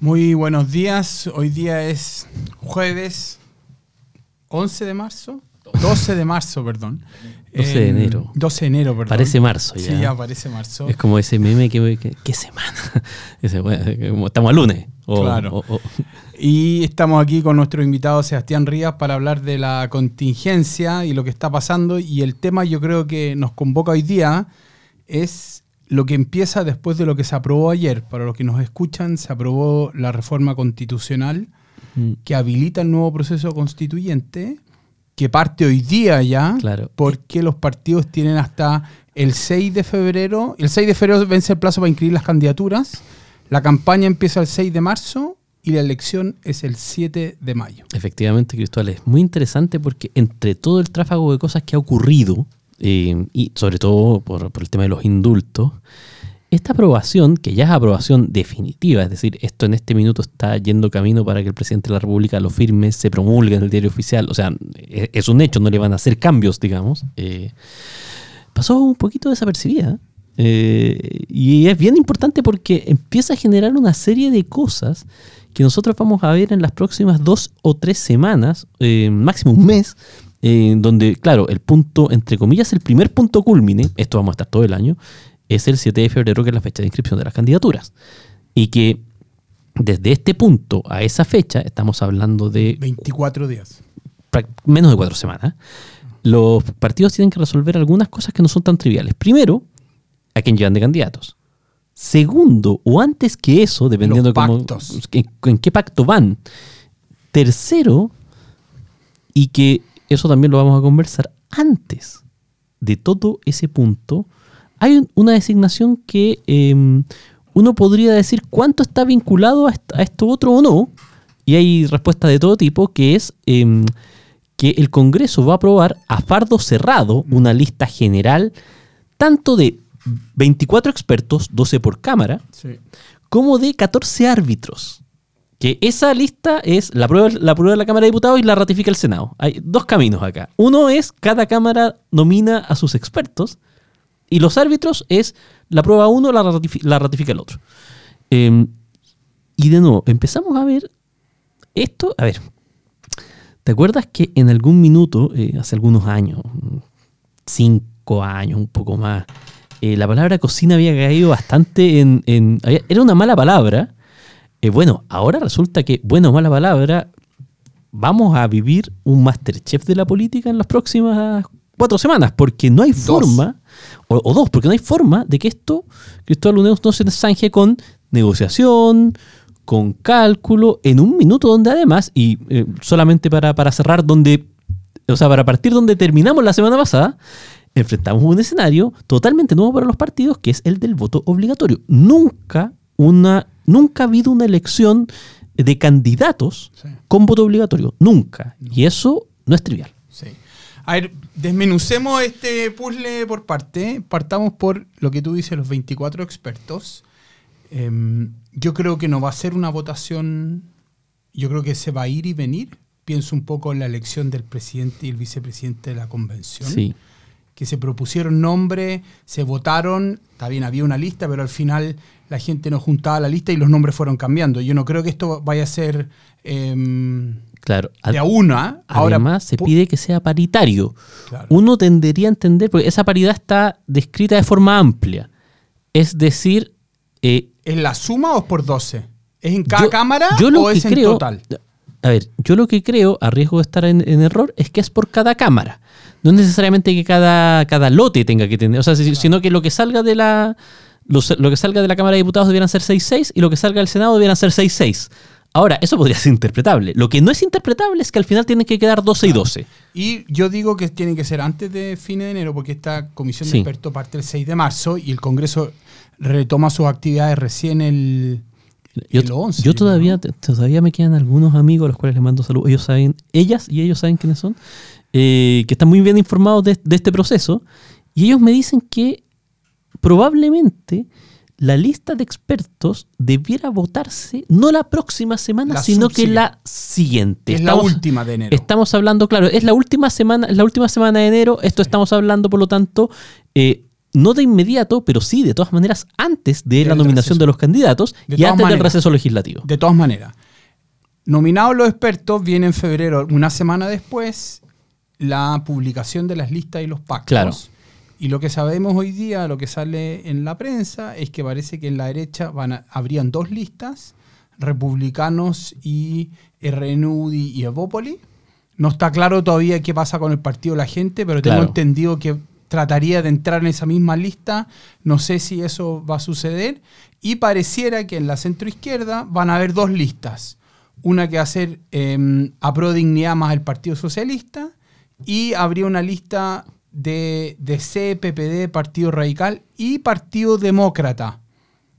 Muy buenos días. Hoy día es jueves 11 de marzo. 12 de marzo, perdón. 12 de enero. 12 de enero, perdón. Parece marzo ya. Sí, ya parece marzo. Es como ese meme que, que- ¿qué semana? Ese, bueno, estamos a lunes. O- Claro. o- o- Y estamos aquí con nuestro invitado Sebastián Rías para hablar de la contingencia y lo que está pasando. Y el tema yo creo que nos convoca hoy día es lo que empieza después de lo que se aprobó ayer. Para los que nos escuchan, se aprobó la reforma constitucional Mm, que habilita el nuevo proceso constituyente, que parte hoy día ya, Claro. porque los partidos tienen hasta el 6 de febrero. El 6 de febrero vence el plazo para inscribir las candidaturas. La campaña empieza el 6 de marzo y la elección es el 7 de mayo. Efectivamente, Cristóbal, es muy interesante porque entre todo el tráfago de cosas que ha ocurrido, y sobre todo por, el tema de los indultos, esta aprobación, que ya es aprobación definitiva, es decir, esto en este minuto está yendo camino para que el presidente de la República lo firme, se promulgue en el diario oficial, o sea, es, es un hecho, no le van a hacer cambios, digamos, eh, pasó un poquito desapercibida. eh, y es bien importante porque empieza a generar una serie de cosas que nosotros vamos a ver en las próximas dos o tres semanas, eh, máximo un mes, eh, donde, claro, el punto, entre comillas, el primer punto culmine, esto vamos a estar todo el año, es el 7 de febrero, que es la fecha de inscripción de las candidaturas. Y que desde este punto a esa fecha, estamos hablando de 24 días. menos de cuatro semanas, los partidos tienen que resolver algunas cosas que no son tan triviales. Primero, a quién llevan de candidatos. Segundo, o antes que eso, dependiendo Los cómo- en qué pacto van. Tercero, y que eso también lo vamos a conversar, antes de todo ese punto, hay un- una designación que eh, uno podría decir cuánto está vinculado a esto otro o no, y hay respuestas de todo tipo, que es eh, que el Congreso va a aprobar a fardo cerrado una lista general tanto de 24 expertos, 12 por cámara, como de 14 árbitros. Que esa lista es la prueba, la prueba de la Cámara de Diputados y la ratifica el Senado. Hay dos caminos acá. Uno es cada Cámara nomina a sus expertos y los árbitros es la prueba uno, la, ratifi- la ratifica el otro. Eh, y de nuevo, empezamos a ver esto. A ver, ¿te acuerdas que en algún minuto, eh, hace algunos años, cinco años, un poco más, eh, la palabra cocina había caído bastante en... era una mala palabra. Eh, bueno, ahora resulta que, buena o mala palabra, vamos a vivir un Masterchef de la política en las próximas cuatro semanas, porque no hay forma, o, o dos, porque no hay forma de que esto, Cristóbal Luneus, no se zanje con negociación, con cálculo, en un minuto donde además, y eh, solamente para, para cerrar, donde, o sea, para partir donde terminamos la semana pasada, enfrentamos un escenario totalmente nuevo para los partidos, que es el del voto obligatorio. Nunca, una, nunca ha habido una elección de candidatos Sí. con voto obligatorio. Nunca. Y eso no es trivial. Sí. A ver, desmenucemos este puzzle por parte. Partamos por lo que tú dices, los 24 expertos. Em, yo creo que no va a ser una votación, yo creo que se va a ir y venir. Pienso un poco en la elección del presidente y el vicepresidente de la convención, Sí. Que se propusieron nombres, se votaron, está bien, había una lista, pero al final la gente no juntaba la lista y los nombres fueron cambiando. Yo no creo que esto vaya a ser em, Claro. de a una. Ahora, Además, se pide que sea paritario. Claro. Uno tendería a entender, porque esa paridad está descrita de forma amplia. Es decir, eh, ¿Es la suma o es por 12? ¿Es en cada yo- cámara yo lo o que es en total? A ver, yo lo que creo, a riesgo de estar en, en error, es que es por cada cámara. No es necesariamente que cada, cada lote tenga que tener, o sea, si- sino que lo que salga de la los- lo que salga de la Cámara de Diputados debieran ser 6-6 y lo que salga del Senado debieran ser 6-6. Ahora, eso podría ser interpretable. Lo que no es interpretable es que al final tienen que quedar 12 y 12. Y yo digo que tiene que ser antes de fines de enero porque esta comisión de Sí. expertos parte el 6 de marzo y el Congreso retoma sus actividades recién el, Yo, el 11. yo todavía, todavía me quedan algunos amigos a los cuales les mando saludos. Ellos saben, ellas y ellos saben quiénes son, eh, que están muy bien informados de, de este proceso. Y ellos me dicen que probablemente la lista de expertos debiera votarse no la próxima semana, La sino que la siguiente. Es la última de enero. Estamos hablando, claro, es la última semana, es la última semana de enero. Esto estamos hablando, por lo tanto, eh, no de inmediato, pero sí de todas maneras antes de la nominación receso. de los candidatos De y antes del receso legislativo. De todas maneras, nominados los expertos, viene en febrero, una semana después, la publicación de las listas y los pactos. Claro. Y lo que sabemos hoy día, lo que sale en la prensa, es que parece que en la derecha van a- habrían dos listas, republicanos y RNUDI y Evópoli. No está claro todavía qué pasa con el partido de la gente, pero tengo Claro. entendido que trataría de entrar en esa misma lista. No sé si eso va a suceder. Y pareciera que en la centroizquierda van a haber dos listas. Una que va a ser eh, a pro dignidad más el Partido Socialista. Y habría una lista de DC, PPD, Partido Radical y Partido Demócrata.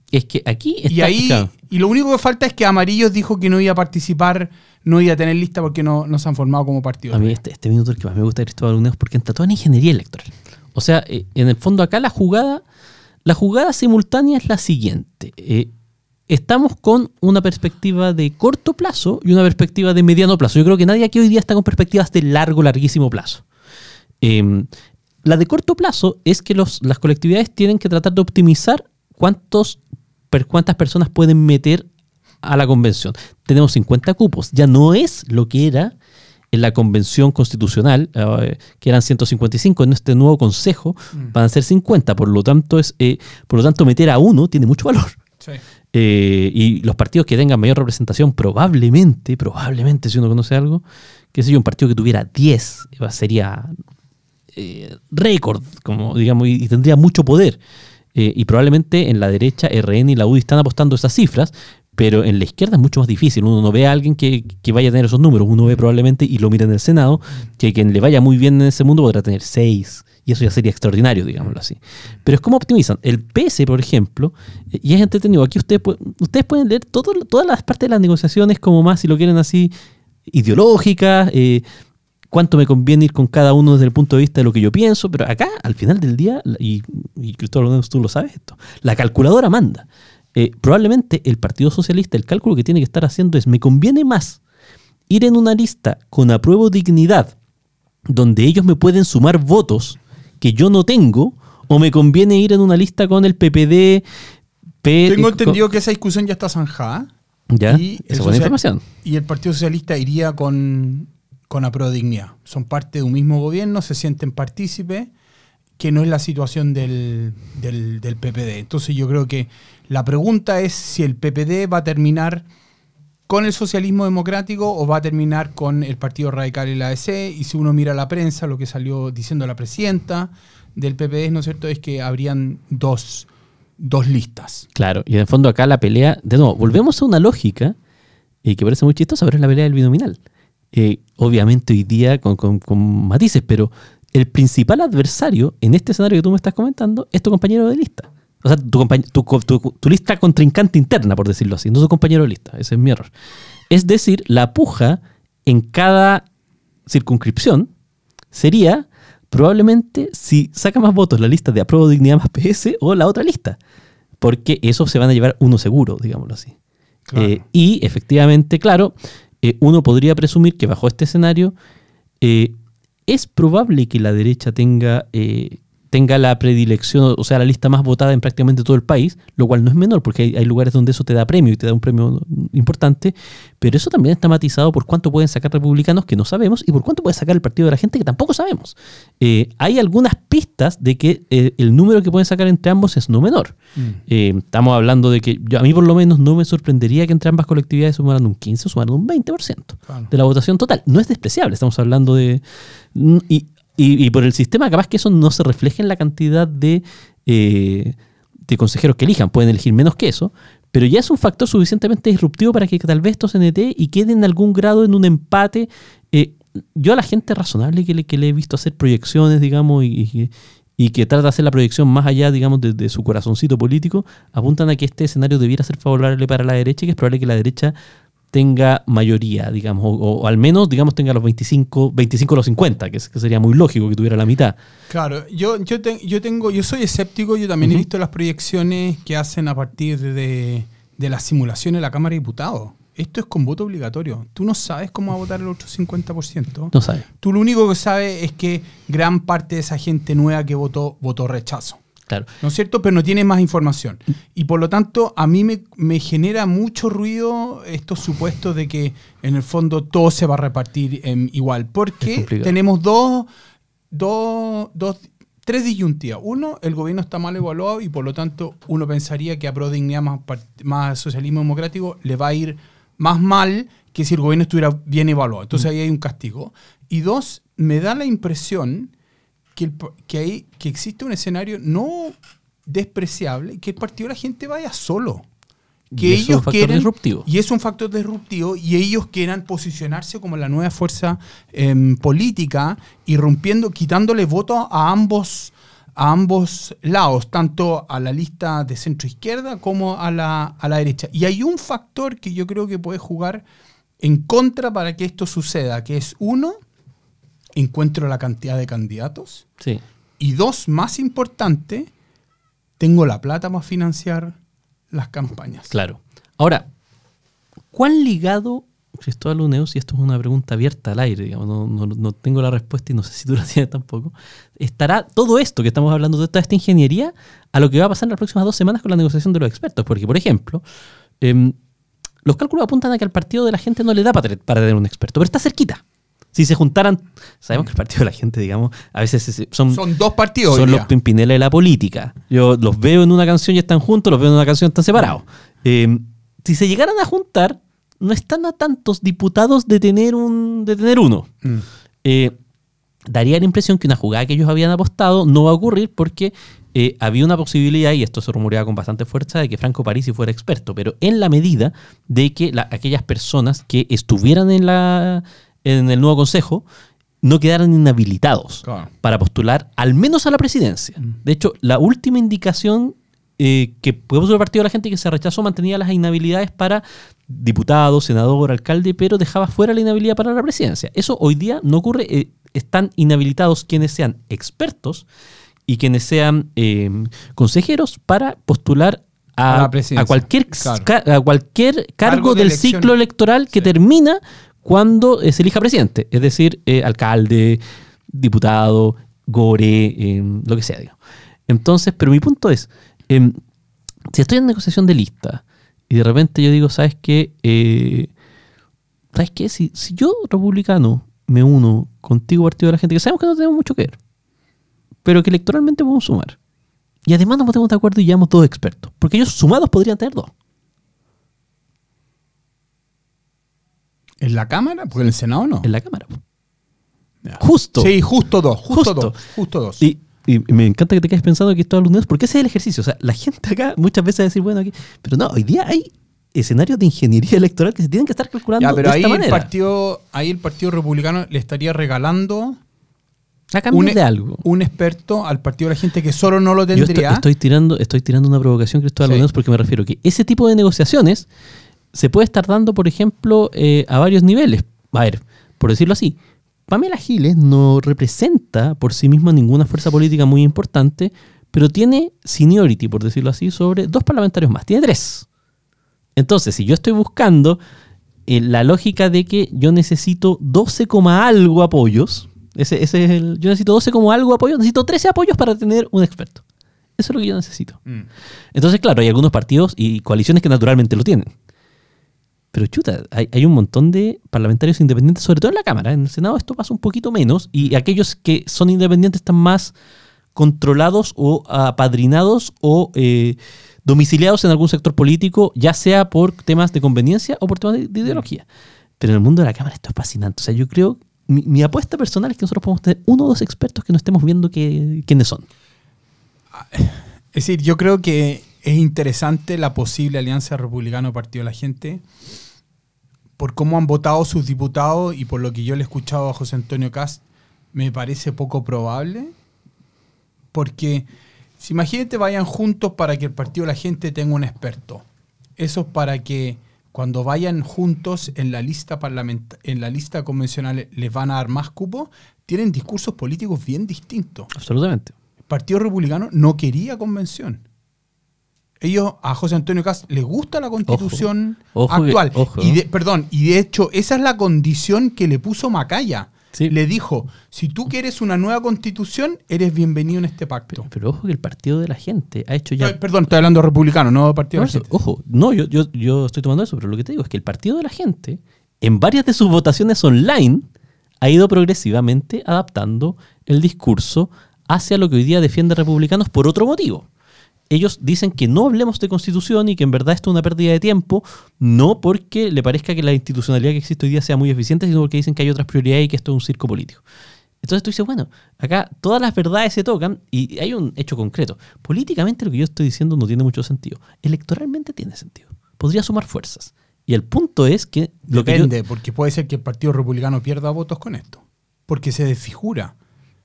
Es que aquí está. Y ahí, claro, y lo único que falta es que Amarillos dijo que no iba a participar, no iba a tener lista porque no, no se han formado como partido. a mí este, este minuto el que más me gusta de Cristóbal Uneos porque entra todo en ingeniería electoral. O sea, eh, en el fondo acá la jugada, la jugada simultánea es la siguiente. Eh, estamos con una perspectiva de corto plazo y una perspectiva de mediano plazo. Yo creo que nadie aquí hoy día está con perspectivas de largo, larguísimo plazo. Eh, la de corto plazo es que las colectividades tienen que tratar de optimizar cuántos, per- cuántas personas pueden meter a la convención. Tenemos 50 cupos. Ya no es lo que era en la convención constitucional, eh, que eran 155. En este nuevo consejo van a ser 50. Por lo tanto, es, eh, por lo tanto meter a uno tiene mucho valor. Sí. Eh, y los partidos que tengan mayor representación, probablemente, probablemente, si uno conoce algo, que sé yo, un partido que tuviera 10 eh, sería récord, como digamos, y, y tendría mucho poder. Eh, y probablemente en la derecha, RN y la UDI están apostando esas cifras, pero en la izquierda es mucho más difícil. Uno no ve a alguien que, que vaya a tener esos números. Uno ve probablemente, y lo mira en el Senado, que quien le vaya muy bien en ese mundo podrá tener 6. Y eso ya sería extraordinario, digámoslo así. Pero es como optimizan. El PS, por ejemplo, eh, y es entretenido. Aquí ustedes, ustedes pueden leer todo- todas las partes de las negociaciones, como más, si lo quieren así, ideológicas, eh, cuánto me conviene ir con cada uno desde el punto de vista de lo que yo pienso, pero acá, al final del día, y, y Cristóbal tú lo sabes esto, la calculadora manda. Eh, probablemente el Partido Socialista, el cálculo que tiene que estar haciendo es, me conviene más ir en una lista con apruebo dignidad, donde ellos me pueden sumar votos que yo no tengo, o me conviene ir en una lista con el PPD, P- Tengo con- entendido que esa discusión ya está zanjada. ¿Ya? Y el Esa buena social- información. Y el Partido Socialista iría con, con Dignidad. Son parte de un mismo gobierno, se sienten partícipes, que no es la situación del, del, del PPD. Entonces yo creo que la pregunta es si el PPD va a terminar con el socialismo democrático o va a terminar con el Partido Radical y la ADC. Y si uno mira la prensa, lo que salió diciendo la presidenta del PPD, ¿no es cierto?, es que habrían dos, dos listas. Claro, y en fondo acá la pelea, de nuevo, volvemos a una lógica eh, que parece muy chistosa, pero es la pelea del binominal. Eh, obviamente hoy día con, con- con matices, pero el principal adversario en este escenario que tú me estás comentando es tu compañero de lista. O sea, tu, compañ- tu, co- tu- tu lista contrincante interna, por decirlo así, no tu compañero de lista. Ese es mi error. Es decir, la puja en cada circunscripción sería probablemente si saca más votos la lista de apruebo dignidad más PS o la otra lista. Porque eso se van a llevar uno seguro, digámoslo así. Claro. Eh, y efectivamente, claro, eh, uno podría presumir que bajo este escenario eh, es probable que la derecha tenga, eh, tenga la predilección, o sea, la lista más votada en prácticamente todo el país, lo cual no es menor, porque hay, hay lugares donde eso te da premio y te da un premio importante, pero eso también está matizado por cuánto pueden sacar republicanos que no sabemos y por cuánto puede sacar el partido de la gente que tampoco sabemos. Eh, hay algunas pistas de que eh, el número que pueden sacar entre ambos es no menor. Eh, estamos hablando de que yo- a mí por lo menos no me sorprendería que entre ambas colectividades sumaran un 15 o sumaran un 20% Claro. de la votación total. No es despreciable, estamos hablando de... mm, Y, y- y por el sistema capaz que eso no se refleje en la cantidad de, eh, de consejeros que elijan. Pueden elegir menos que eso, pero ya es un factor suficientemente disruptivo para que tal vez esto se netee y quede en algún grado en un empate. Eh, yo a la gente razonable que le, que le he visto hacer proyecciones, digamos, y, y- y que trata de hacer la proyección más allá, digamos, de, de su corazoncito político, apuntan a que este escenario debiera ser favorable para la derecha y que es probable que la derecha tenga mayoría, digamos, o, o al menos, digamos, tenga los 25, 25 o los 50, que, es- que sería muy lógico que tuviera la mitad. Claro, yo, yo, te- yo tengo, yo soy escéptico, yo también he visto las proyecciones que hacen a partir de, de las simulaciones de la Cámara de Diputados. Esto es con voto obligatorio. Tú no sabes cómo va a votar el otro 50%. No sabe. Tú lo único que sabes es que gran parte de esa gente nueva que votó, votó rechazo. Claro. ¿no es cierto? Pero no tiene más información. Y por lo tanto, a mí me, me genera mucho ruido estos supuestos de que en el fondo todo se va a repartir igual. Porque tenemos dos, dos, dos, tres disyuntivas. Uno, el gobierno está mal evaluado y por lo tanto uno pensaría que a Pro Dignidad más, más socialismo democrático le va a ir más mal que si el gobierno estuviera bien evaluado. Entonces ahí hay un castigo. Y dos, me da la impresión que, el que, hay, que existe un escenario no despreciable, que el partido de la gente vaya solo. Que Y eso es un ellos factor quieren, disruptivo. Y es un factor disruptivo y ellos quieran posicionarse como la nueva fuerza em, política, irrumpiendo, quitándole votos a ambos, a ambos lados, tanto a la lista de centro izquierda como a la, a la derecha. Y hay un factor que yo creo que puede jugar en contra para que esto suceda, que es uno, encuentro la cantidad de candidatos. Sí. Y dos, más importante, tengo la plata para financiar las campañas. Claro. Ahora, ¿cuán ligado, Cristóbal Uneus, y esto es una pregunta abierta al aire, digamos, no, no- no tengo la respuesta y no sé si tú la tienes tampoco, estará todo esto que estamos hablando, de toda esta ingeniería, a lo que va a pasar en las próximas dos semanas con la negociación de los expertos? Porque, por ejemplo, em, los cálculos apuntan a que al partido de la gente no le da para, para tener un experto, pero está cerquita. Si se juntaran, sabemos que el partido de la gente, digamos, a veces son, Son dos partidos. son los. Pimpinela de la política. Yo los veo en una canción y están juntos, los veo en una canción y están separados. Eh, si se llegaran a juntar, no están a tantos diputados de tener, un, de tener uno. Mm. Eh, daría la impresión que una jugada que ellos habían apostado no va a ocurrir porque eh, había una posibilidad, y esto se rumoreaba con bastante fuerza, de que Franco Parisi fuera experto, pero en la medida de que la- aquellas personas que estuvieran en, la, en el nuevo consejo no quedaran inhabilitados Claro. para postular al menos a la presidencia. De hecho, la última indicación eh, que puso el partido de la gente que se rechazó mantenía las inhabilidades para diputado, senador, alcalde, pero dejaba fuera la inhabilidad para la presidencia. Eso hoy día no ocurre. eh, están inhabilitados quienes sean expertos y quienes sean eh, consejeros para postular A a, cualquier, claro. ca- a cualquier cargo, Cargo de del elección. ciclo electoral que Sí. termina cuando eh, se elija presidente, es decir, eh, alcalde, diputado, gore, eh, lo que sea. digo. Entonces, pero mi punto es, em, si estoy en negociación de lista y de repente yo digo, ¿sabes qué? Eh, ¿Sabes qué? Si, si yo, republicano, me uno contigo, partido de la gente, que sabemos que no tenemos mucho que ver, pero que electoralmente podemos sumar. Y además nos ponemos de acuerdo y llevamos dos expertos, porque ellos sumados podrían tener dos. ¿En la Cámara? Porque en el Senado no. en la Cámara. Ya. Justo. Sí, justo dos. Justo, Justo. dos. Justo dos. Y, y me encanta que te quedes pensando que esto es lunes, porque ese es el ejercicio. O sea, la gente acá muchas veces va a decir, bueno, aquí. Pero no, hoy día hay escenarios de ingeniería electoral que se tienen que estar calculando Ya, pero de ahí esta el, manera. partido, ahí el Partido Republicano le estaría regalando a cambio un, de algo. un experto al Partido de la Gente que solo no lo Yo estoy, tendría. estoy tirando, estoy tirando una provocación, Cristóbal Sí. Porque me refiero que ese tipo de negociaciones se puede estar dando, por ejemplo, eh, a varios niveles. A ver, por decirlo así, Pamela Giles no representa por sí misma ninguna fuerza política muy importante, pero tiene seniority, por decirlo así, sobre dos parlamentarios más. Tiene tres. Entonces, si yo estoy buscando eh, la lógica de que yo necesito 12, coma algo apoyos, ese, ese es el, yo necesito 12 como algo apoyos, necesito 13 apoyos para tener un experto. Eso es lo que yo necesito. Mm. Entonces, claro, hay algunos partidos y coaliciones que naturalmente lo tienen. Pero chuta, hay, hay un montón de parlamentarios independientes, sobre todo en la Cámara. En el Senado esto pasa un poquito menos y aquellos que son independientes están más controlados o apadrinados o eh, domiciliados en algún sector político, ya sea por temas de conveniencia o por temas de, de ideología. Pero en el mundo de la Cámara esto es fascinante. O sea, yo creo, mi, apuesta personal es que nosotros podemos tener uno o dos expertos que no estemos viendo quiénes son. Es decir, yo creo que es interesante la posible alianza republicano-partido de la gente por cómo han votado sus diputados y por lo que yo le he escuchado a José Antonio Cast, me parece poco probable. Porque si imagínate vayan juntos para que el partido de la gente tenga un experto. Eso es para que cuando vayan juntos en la lista en la lista convencional les van a dar más cupos, tienen discursos políticos bien distintos. Absolutamente. El Partido Republicano no quería convención. Ellos, a José Antonio Cast, les gusta la constitución Ojo actual. ojo. Y de- perdón, y de hecho, esa es la condición que le puso Macaya. Sí. le dijo, si tú quieres una nueva constitución, eres bienvenido en este pacto. Pero, pero ojo que el partido de la gente ha hecho ya. Perdón, estoy hablando republicano, no partido de la eso, gente. ojo, no, yo, yo, yo estoy tomando eso, pero lo que te digo es que el partido de la gente, en varias de sus votaciones online, ha ido progresivamente adaptando el discurso hacia lo que hoy día defiende republicanos por otro motivo. Ellos dicen que no hablemos de constitución y que en verdad esto es una pérdida de tiempo, no porque le parezca que la institucionalidad que existe hoy día sea muy eficiente, sino porque dicen que hay otras prioridades y que esto es un circo político. Entonces tú dices, bueno, acá todas las verdades se tocan y hay un hecho concreto. Políticamente lo que yo estoy diciendo no tiene mucho sentido. Electoralmente tiene sentido. Podría sumar fuerzas. Y el punto es que... Lo que yo- Depende, porque puede ser que el Partido Republicano pierda votos con esto. Porque se desfigura.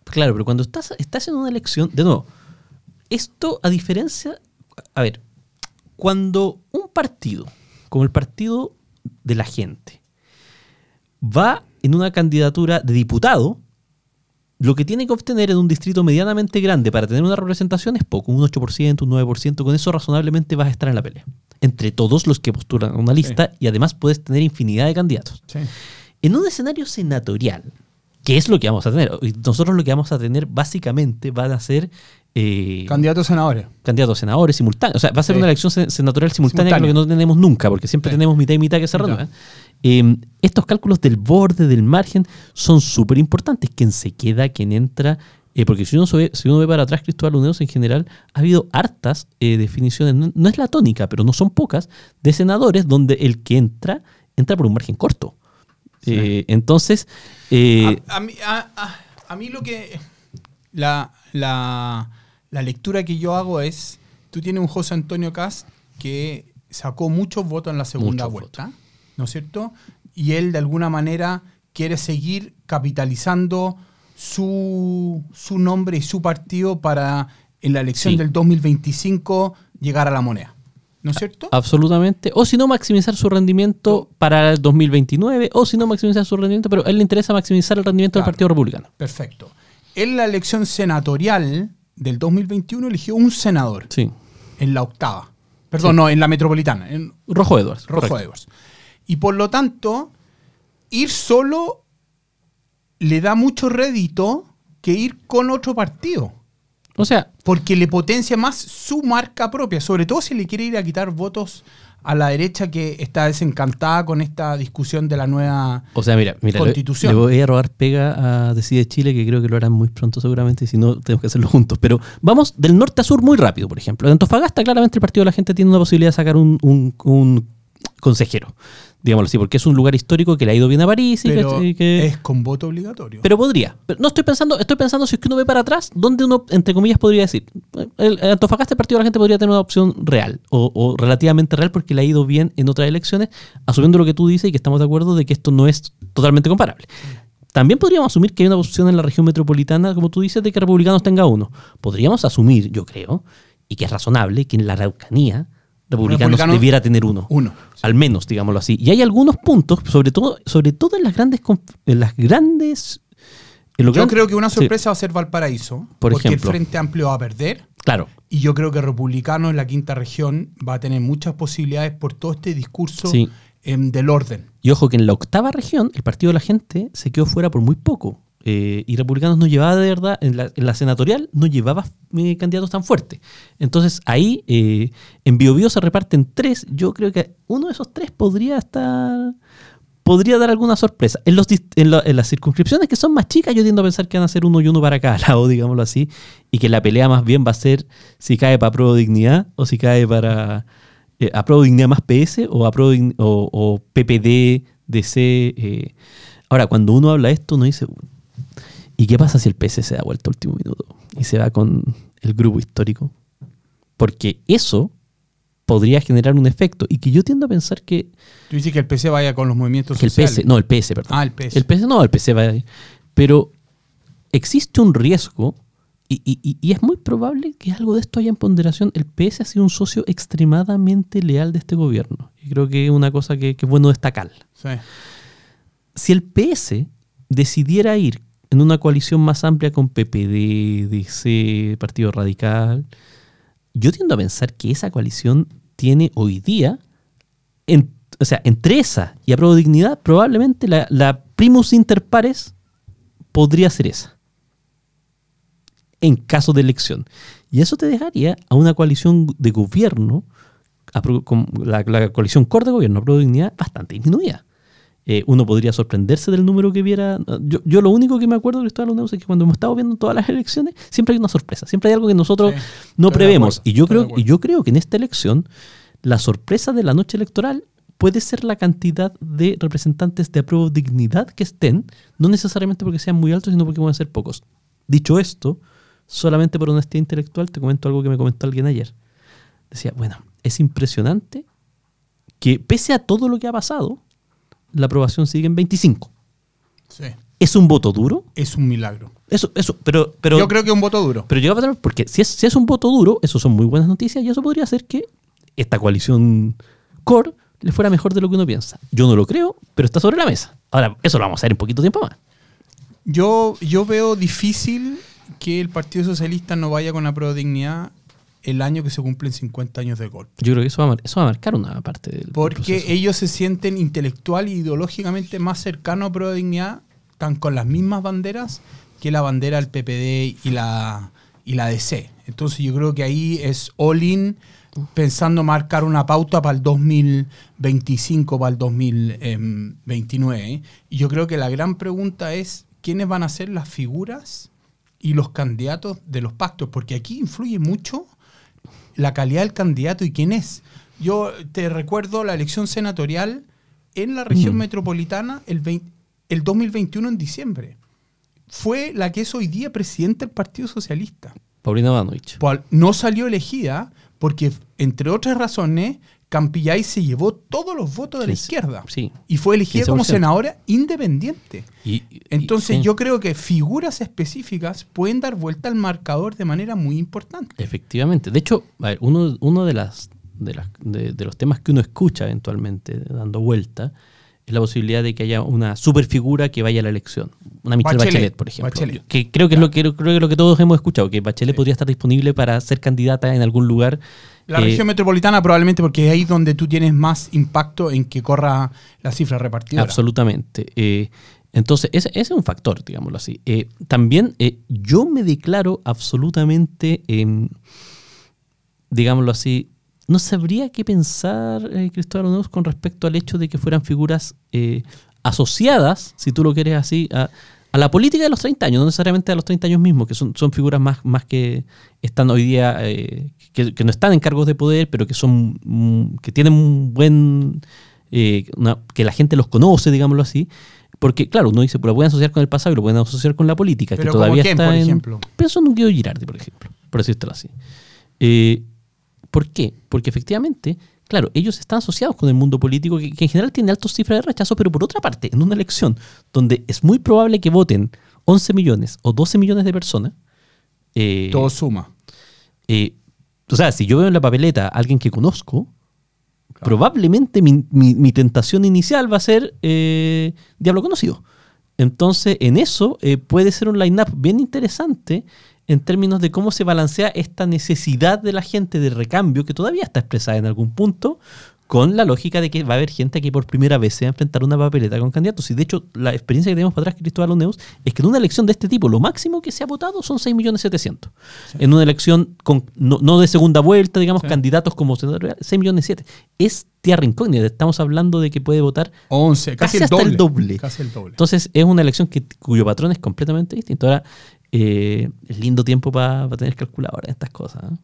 Claro, pero cuando estás, estás en una elección, de nuevo, esto a diferencia, a ver, cuando un partido, como el partido de la gente, va en una candidatura de diputado, lo que tiene que obtener en un distrito medianamente grande para tener una representación es poco, un 8%, un 9%, con eso razonablemente vas a estar en la pelea. Entre todos los que postulan a una lista y además puedes tener infinidad de candidatos. Sí. En un escenario senatorial, que es lo que vamos a tener, nosotros lo que vamos a tener básicamente van a ser eh, Candidatos a senadores. candidatos a senadores simultáneos. O sea, va a ser Sí. una elección sen- senatorial simultánea, Simultánea. que lo que no tenemos nunca, porque siempre Sí. tenemos mitad y mitad que se Mitad. renuevan. Eh, estos cálculos del borde, del margen, son súper importantes. Quién se queda, quién entra. eh, porque si uno, ve, si uno ve para atrás, Cristóbal Unidos en general, ha habido hartas eh, definiciones, no, no es la tónica, pero no son pocas, de senadores donde el que entra, entra por un margen corto. Eh, entonces, eh, a, a mí, a mí lo que. La, la- la lectura que yo hago es. Tú tienes un José Antonio Cast que sacó muchos votos en la segunda Muchos vuelta, ¿no es cierto? Y él de alguna manera quiere seguir capitalizando su, su nombre y su partido para en la elección Sí. del 2025 llegar a la moneda. ¿No es cierto? Absolutamente. O si no, maximizar su rendimiento para el 2029, o si no, maximizar su rendimiento, pero a él le interesa maximizar el rendimiento del. Partido Republicano. Perfecto. En la elección senatorial del 2021 eligió un senador. Sí. en la octava. Perdón, no, en la metropolitana, en Rojo Edwards. Rojo correcto. Edwards. Y por lo tanto, ir solo le da mucho rédito que ir con otro partido. O sea, Porque le potencia más su marca propia, sobre todo si le quiere ir a quitar votos a la derecha que está desencantada con esta discusión de la nueva... o sea, mira, mira, le, Constitución. le voy a robar pega a Decide Chile, que creo que lo harán muy pronto seguramente, y si no, tenemos que hacerlo juntos. Pero vamos del norte a sur muy rápido, por ejemplo. En Antofagasta, claramente el Partido de la Gente tiene una posibilidad de sacar un, un- un consejero, digámoslo así, porque es un lugar histórico que le ha ido bien a París y Pero que- y que... es con voto obligatorio. Pero podría. Pero no estoy pensando, estoy pensando si es que uno ve para atrás, donde uno, entre comillas, podría decir. El, el Antofagasta, el partido de la gente podría tener una opción real, o, o relativamente real, porque le ha ido bien en otras elecciones, asumiendo lo que tú dices y que estamos de acuerdo de que esto no es totalmente comparable. También podríamos asumir que hay una opción en la región metropolitana, como tú dices, de que republicanos tenga uno. Podríamos asumir, yo creo, y que es razonable, que en la Araucanía republicanos Republicano- debiera tener uno. Uno. Al menos, digámoslo así. Y hay algunos puntos, sobre todo, sobre todo en las grandes, en las grandes. en Yo gran- creo que una Sí, sorpresa va a ser Valparaíso, Por porque ejemplo. el Frente Amplio va a perder. claro. Y yo creo que Republicano en la quinta región va a tener muchas posibilidades por todo este discurso Sí. em, del orden. Y ojo que en la octava región, el partido de la gente se quedó fuera por muy poco. Eh, y Republicanos no llevaba de verdad, en la, en la senatorial, no llevaba eh, candidatos tan fuertes. Entonces ahí, eh, en Biobío se reparten tres. Yo creo que uno de esos tres podría estar. Podría dar alguna sorpresa. En, los, en, la- en las circunscripciones que son más chicas, yo tiendo a pensar que van a ser uno y uno para cada lado, digámoslo así. Y que la pelea más bien va a ser si cae para Pro Dignidad o si cae para eh, Apruebo Dignidad más PS o, Dign- o, o PPD, DC. eh. Ahora, cuando uno habla esto, uno dice, ¿y qué pasa si el PS se da vuelta a último minuto y se va con el grupo histórico? Porque eso podría generar un efecto y que yo tiendo a pensar que, Tú dices que el PC vaya con los movimientos que el sociales. PS, no, el PS, perdón. Ah, el PS. El PS no, el PS va a ir. Pero existe un riesgo y, y- y- y es muy probable que algo de esto haya en ponderación. El PS ha sido un socio extremadamente leal de este gobierno. Y creo que es una cosa que, que es bueno destacar. Sí. Si el PS decidiera ir en una coalición más amplia con PPD, DC, Partido Radical, yo tiendo a pensar que esa coalición tiene hoy día, o sea, entre esa y Apruebo Dignidad, probablemente la, primus inter pares podría ser esa. En caso de elección. Y eso te dejaría a una coalición de gobierno, la, coalición core de gobierno, pro dignidad, bastante disminuida. Eh, uno podría sorprenderse del número que viera. Yo, yo lo único que me acuerdo, Cristóbal Uneus, es que cuando hemos estado viendo todas las elecciones, siempre hay una sorpresa, siempre hay algo que nosotros Sí, no prevemos. acuerdo, Y yo, creo, y yo creo que en esta elección, la sorpresa de la noche electoral puede ser la cantidad de representantes de apruebo dignidad que estén, no necesariamente porque sean muy altos, sino porque van a ser pocos. Dicho esto, solamente por honestidad intelectual, te comento algo que me comentó alguien ayer. Decía, bueno, es impresionante que pese a todo lo que ha pasado, la aprobación sigue en 25. Sí. ¿Es un voto duro? Es un milagro. Eso, eso, pero, pero Yo creo que es un voto duro. pero llega a porque si es, si es un voto duro, eso son muy buenas noticias y eso podría hacer que esta coalición core le fuera mejor de lo que uno piensa. Yo no lo creo, pero está sobre la mesa. Ahora, eso lo vamos a hacer en poquito tiempo más. Yo, yo veo difícil que el Partido Socialista no vaya con la pro dignidad el año que se cumplen 50 años de golpe. Yo creo que eso va a, mar- eso va a marcar una parte del Porque proceso. ellos se sienten intelectual e ideológicamente más cercanos a pro dignidad, están con las mismas banderas que la bandera del PPD y la, y la DC. Entonces yo creo que ahí es all in pensando marcar una pauta para el 2025, para el 2029. Y yo creo que la gran pregunta es quiénes van a ser las figuras y los candidatos de los pactos, porque aquí influye mucho la calidad del candidato y quién es. Yo te recuerdo la elección senatorial en la región Mm. metropolitana el, 20 el 2021 en diciembre. Fue la que es hoy día presidenta del Partido Socialista. Paulina Banovich. No salió elegida porque, entre otras razones, Campillay se llevó todos los votos de la izquierda sí, y fue elegida como 15%. senadora independiente. Y- y- Entonces sí, yo creo que figuras específicas pueden dar vuelta al marcador de manera muy importante. Efectivamente. De hecho, a ver, uno, uno de, las, de, las- de- de los temas que uno escucha eventualmente dando vuelta es la posibilidad de que haya una superfigura que vaya a la elección. Una Michelle Bachelet, Bachelet, por ejemplo. Bachelet. Que creo que es lo que, creo que es lo que todos hemos escuchado, que Bachelet podría estar disponible para ser candidata en algún lugar. La eh, región metropolitana probablemente porque es ahí donde tú tienes más impacto en que corra la cifra repartidora. Absolutamente. Eh, entonces, ese, ese es un factor, digámoslo así. Eh, también yo me declaro absolutamente, em, digámoslo así, no sabría qué pensar, Cristóbal Uneus, con respecto al hecho de que fueran figuras asociadas, si tú lo quieres así, a, a la política de los 30 años, no necesariamente a los 30 años mismos, que son, son figuras más, más que están hoy día, eh, que, que no están en cargos de poder, pero que son mm, que tienen un buen eh, una- que la gente los conoce, digámoslo así. Porque, claro, uno dice, pues lo pueden asociar con el pasado y lo pueden asociar con la política, Pero que todavía ¿como quién, está por en. ejemplo? Pienso en un Guido Girardi, por ejemplo, por decírtelo así. Eh, ¿Por qué? Porque efectivamente, claro, ellos están asociados con el mundo político que, que en general tiene altas cifras de rechazo, pero por otra parte, en una elección donde es muy probable que voten 11 millones o 12 millones de personas, eh, Todo suma. eh, o sea, si yo veo en la papeleta a alguien que conozco, probablemente mi, mi- mi tentación inicial va a ser eh, Diablo Conocido. Entonces, en eso puede ser un line-up bien interesante en términos de cómo se balancea esta necesidad de la gente de recambio, que todavía está expresada en algún punto, con la lógica de que va a haber gente que por primera vez se va a enfrentar una papeleta con candidatos. Y de hecho, la experiencia que tenemos para atrás, Cristóbal Uneus, es que en una elección de este tipo, lo máximo que se ha votado son 6.700.000. En una elección con, no, no de segunda vuelta, digamos, Sí. candidatos como senador, 6.700.000. Es tierra incógnita. Estamos hablando de que puede votar 11, casi, Casi el, hasta doble, el doble. Casi el doble. entonces es una elección que, cuyo patrón es completamente distinto. Ahora, eh, es lindo tiempo para tener calculadora estas cosas. ¿eh?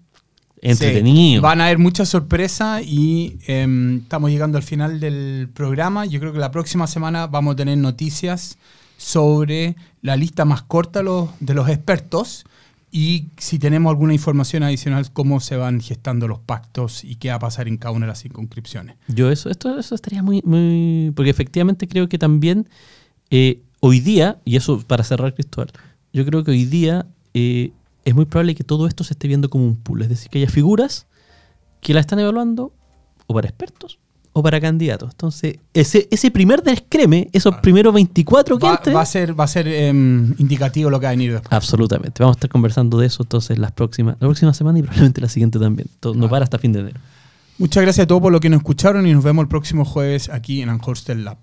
Entretenido. Sí, van a haber muchas sorpresas y em, estamos llegando al final del programa. Yo creo que la próxima semana vamos a tener noticias sobre la lista más corta de los, de los expertos y si tenemos alguna información adicional, cómo se van gestando los pactos y qué va a pasar en cada una de las circunscripciones. Yo eso, esto, eso estaría muy, muy... Porque efectivamente creo que también eh, hoy día, y eso para cerrar, Cristóbal, yo creo que hoy día eh, es muy probable que todo esto se esté viendo como un pool. Es decir, que haya figuras que la están evaluando o para expertos o para candidatos. Entonces, ese, ese primer descreme, esos primeros 24 que Va, entren, va a ser, va a ser em, indicativo lo que va a venir después. Absolutamente. Vamos a estar conversando de eso entonces las próximas, la próxima semana y probablemente la siguiente también. Todo- No para hasta fin de enero. Muchas gracias a todos por lo que nos escucharon y nos vemos el próximo jueves aquí en Anhorstel Lab.